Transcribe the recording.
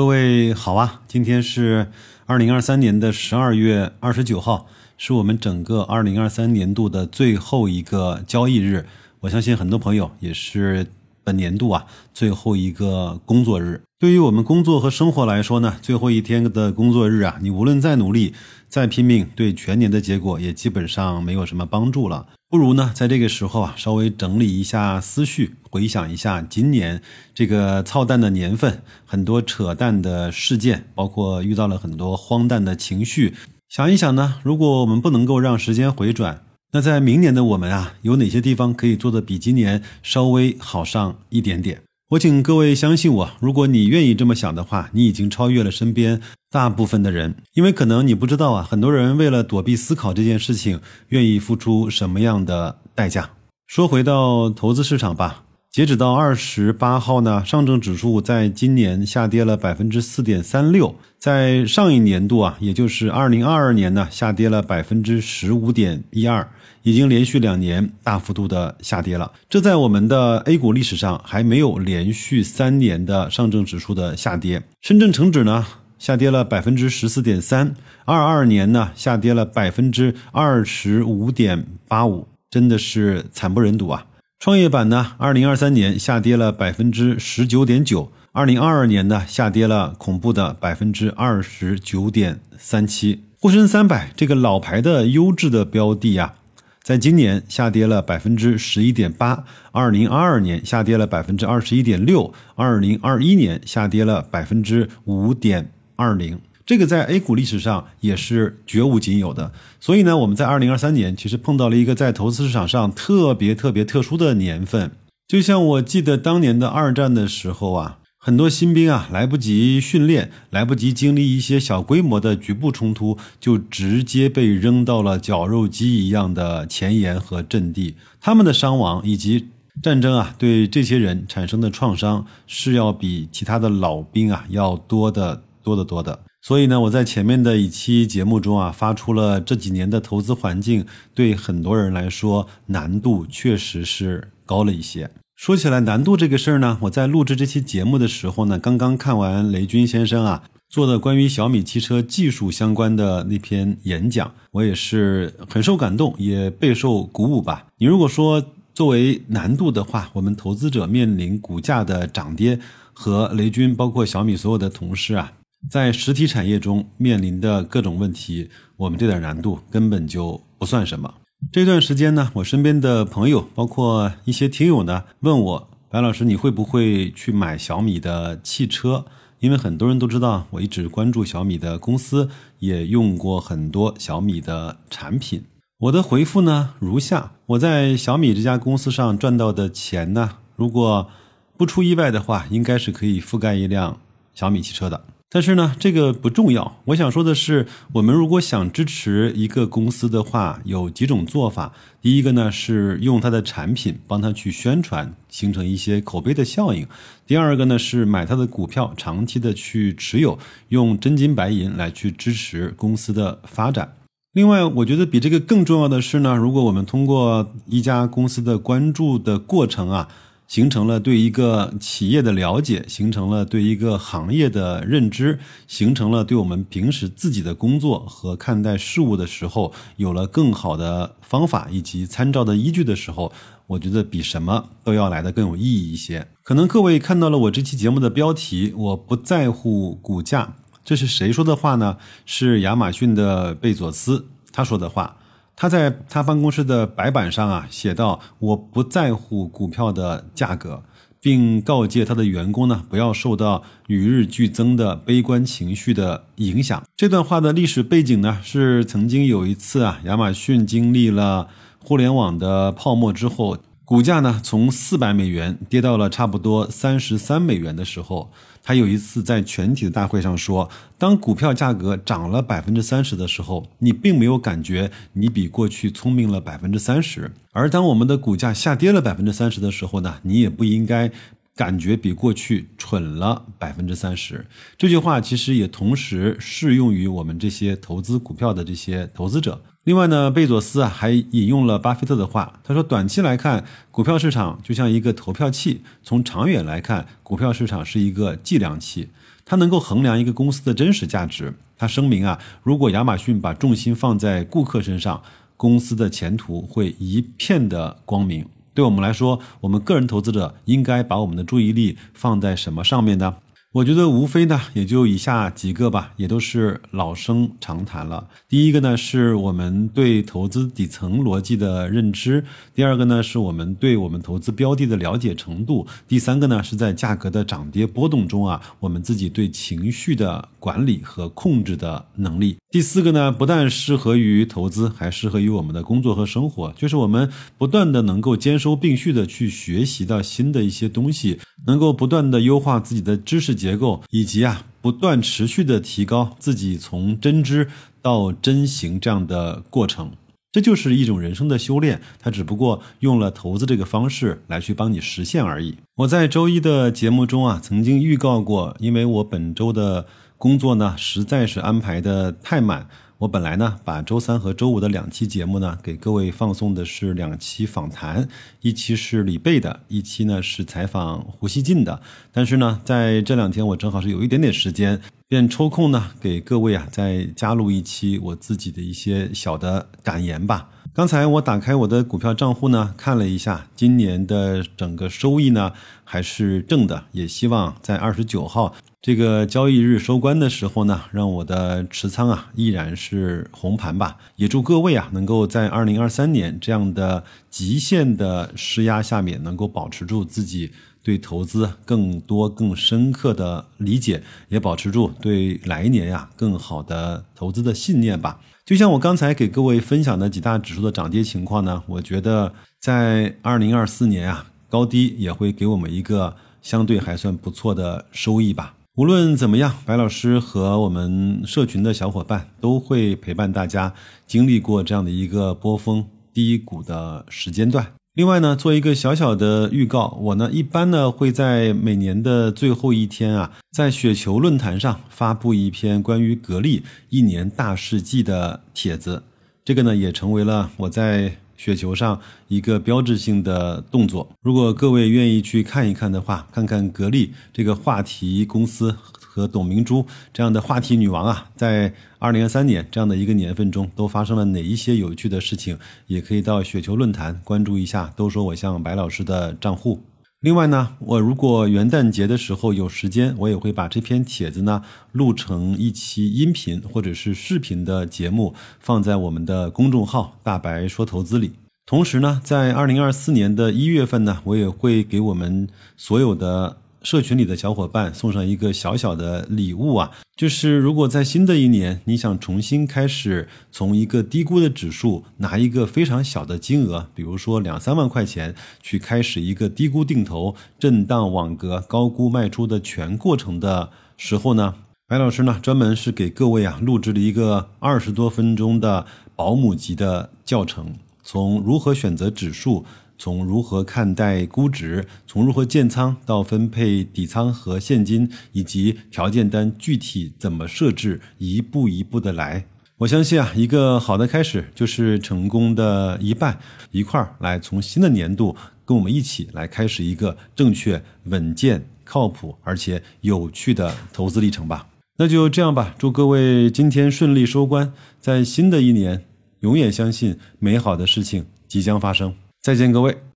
各位好啊，今天是二零二三年的十二月二十九号，是我们整个二零二三年度的最后一个交易日。我相信很多朋友也是本年度啊最后一个工作日。对于我们工作和生活来说呢，最后一天的工作日啊，你无论再努力、再拼命，对全年的结果也基本上没有什么帮助了。不如呢，在这个时候啊，稍微整理一下思绪，回想一下今年这个操蛋的年份，很多扯淡的事件，包括遇到了很多荒诞的情绪。想一想呢，如果我们不能够让时间回转，那在明年的我们啊，有哪些地方可以做的比今年稍微好上一点点？我请各位相信我，如果你愿意这么想的话，你已经超越了身边大部分的人，因为可能你不知道啊，很多人为了躲避思考这件事情，愿意付出什么样的代价。说回到投资市场吧，截止到二十八号呢，上证指数在今年下跌了百分之四点三六，在上一年度啊，也就是二零二二年呢，下跌了百分之十五点一二。已经连续两年大幅度的下跌了，这在我们的 A 股历史上还没有连续三年的上证指数的下跌。深圳成指呢下跌了百分之十四点三，二二年呢下跌了百分之二十五点八五，真的是惨不忍睹啊！创业板呢，二零二三年下跌了百分之十九点九，二零二二年呢下跌了恐怖的百分之二十九点三七。沪深三百这个老牌的优质的标的啊。在今年下跌了百分之十一点八，二零二二年下跌了百分之二十一点六，二零二一年下跌了百分之五点二零，这个在 A 股历史上也是绝无仅有的。所以呢，我们在二零二三年其实碰到了一个在投资市场上特别特别特殊的年份，就像我记得当年的二战的时候啊。很多新兵啊，来不及训练，来不及经历一些小规模的局部冲突，就直接被扔到了绞肉机一样的前沿和阵地。他们的伤亡以及战争啊，对这些人产生的创伤是要比其他的老兵啊要多的多得多的。所以呢，我在前面的一期节目中啊，发出了这几年的投资环境对很多人来说难度确实是高了一些。说起来难度这个事儿呢，我在录制这期节目的时候呢，刚刚看完雷军先生啊做的关于小米汽车技术相关的那篇演讲，我也是很受感动，也备受鼓舞吧。你如果说作为难度的话，我们投资者面临股价的涨跌和雷军包括小米所有的同事啊，在实体产业中面临的各种问题，我们这点难度根本就不算什么。这段时间呢，我身边的朋友，包括一些听友呢，问我白老师，你会不会去买小米的汽车？因为很多人都知道，我一直关注小米的公司，也用过很多小米的产品。我的回复呢如下：我在小米这家公司上赚到的钱呢，如果不出意外的话，应该是可以覆盖一辆小米汽车的。但是呢，这个不重要。我想说的是，我们如果想支持一个公司的话，有几种做法。第一个呢，是用它的产品帮它去宣传，形成一些口碑的效应；第二个呢，是买它的股票，长期的去持有，用真金白银来去支持公司的发展。另外，我觉得比这个更重要的是呢，如果我们通过一家公司的关注的过程啊。形成了对一个企业的了解，形成了对一个行业的认知，形成了对我们平时自己的工作和看待事物的时候有了更好的方法以及参照的依据的时候，我觉得比什么都要来的更有意义一些。可能各位看到了我这期节目的标题，我不在乎股价，这是谁说的话呢？是亚马逊的贝佐斯他说的话。他在他办公室的白板上啊写道：“我不在乎股票的价格，并告诫他的员工呢不要受到与日俱增的悲观情绪的影响。”这段话的历史背景呢是曾经有一次啊，亚马逊经历了互联网的泡沫之后，股价呢从四百美元跌到了差不多三十三美元的时候。他有一次在全体的大会上说：“当股票价格涨了百分之三十的时候，你并没有感觉你比过去聪明了百分之三十；而当我们的股价下跌了百分之三十的时候呢，你也不应该感觉比过去蠢了百分之三十。”这句话其实也同时适用于我们这些投资股票的这些投资者。另外呢，贝佐斯啊还引用了巴菲特的话，他说：“短期来看，股票市场就像一个投票器；从长远来看，股票市场是一个计量器。”它能够衡量一个公司的真实价值。它声明啊，如果亚马逊把重心放在顾客身上，公司的前途会一片的光明。对我们来说，我们个人投资者应该把我们的注意力放在什么上面呢？我觉得无非呢，也就以下几个吧，也都是老生常谈了。第一个呢，是我们对投资底层逻辑的认知；第二个呢，是我们对我们投资标的的了解程度；第三个呢，是在价格的涨跌波动中啊，我们自己对情绪的管理和控制的能力；第四个呢，不但适合于投资，还适合于我们的工作和生活，就是我们不断的能够兼收并蓄的去学习到新的一些东西，能够不断的优化自己的知识。结构以及啊，不断持续的提高自己从真知到真行这样的过程，这就是一种人生的修炼。它只不过用了投资这个方式来去帮你实现而已。我在周一的节目中啊，曾经预告过，因为我本周的工作呢，实在是安排的太满。我本来呢，把周三和周五的两期节目呢，给各位放送的是两期访谈，一期是李贝的，一期呢是采访胡锡进的。但是呢，在这两天我正好是有一点点时间，便抽空呢，给各位啊再加入一期我自己的一些小的感言吧。刚才我打开我的股票账户呢，看了一下，今年的整个收益呢还是正的，也希望在二十九号。这个交易日收官的时候呢，让我的持仓啊依然是红盘吧。也祝各位啊能够在二零二三年这样的极限的施压下面，能够保持住自己对投资更多更深刻的理解，也保持住对来年呀更好的投资的信念吧。就像我刚才给各位分享的几大指数的涨跌情况呢，我觉得在二零二四年啊高低也会给我们一个相对还算不错的收益吧。无论怎么样，白老师和我们社群的小伙伴都会陪伴大家经历过这样的一个波峰低谷的时间段。另外呢，做一个小小的预告，我呢一般呢会在每年的最后一天啊，在雪球论坛上发布一篇关于格力一年大事记的帖子，这个呢也成为了我在。雪球上一个标志性的动作，如果各位愿意去看一看的话，看看格力这个话题公司和董明珠这样的话题女王啊，在二零二三年这样的一个年份中都发生了哪一些有趣的事情，也可以到雪球论坛关注一下。都说我像白老师的账户。另外呢，我如果元旦节的时候有时间，我也会把这篇帖子呢录成一期音频或者是视频的节目，放在我们的公众号“大白说投资”里。同时呢，在二零二四年的一月份呢，我也会给我们所有的。社群里的小伙伴送上一个小小的礼物啊，就是如果在新的一年你想重新开始，从一个低估的指数拿一个非常小的金额，比如说两三万块钱，去开始一个低估定投、震荡网格、高估卖出的全过程的时候呢，白老师呢专门是给各位啊录制了一个二十多分钟的保姆级的教程，从如何选择指数。从如何看待估值，从如何建仓到分配底仓和现金，以及条件单具体怎么设置，一步一步的来。我相信啊，一个好的开始就是成功的一半。一块儿来从新的年度跟我们一起来开始一个正确、稳健、靠谱而且有趣的投资历程吧。那就这样吧，祝各位今天顺利收官，在新的一年，永远相信美好的事情即将发生。再见，各位。